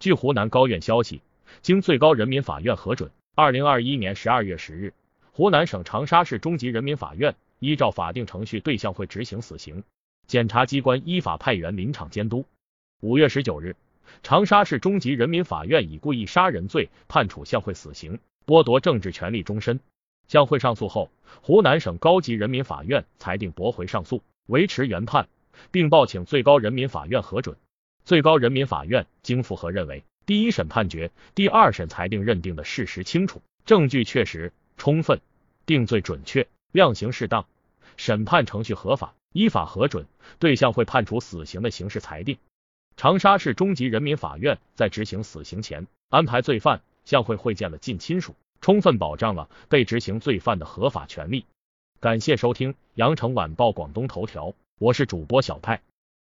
据湖南高院消息，经最高人民法院核准，二零二一年十二月十日，湖南省长沙市中级人民法院依照法定程序对向会执行死刑，检察机关依法派员临场监督。五月十九日，长沙市中级人民法院以故意杀人罪判处向会死刑，剥夺政治权利终身。向会上诉后，湖南省高级人民法院裁定驳回上诉，维持原判，并报请最高人民法院核准。最高人民法院经复核认为，第一审判决、第二审裁定认定的事实清楚，证据确实充分，定罪准确，量刑适当，审判程序合法，依法核准对象会判处死刑的刑事裁定。长沙市中级人民法院在执行死刑前，安排罪犯向会会见了近亲属，充分保障了被执行罪犯的合法权利。感谢收听羊城晚报广东头条，我是主播小派。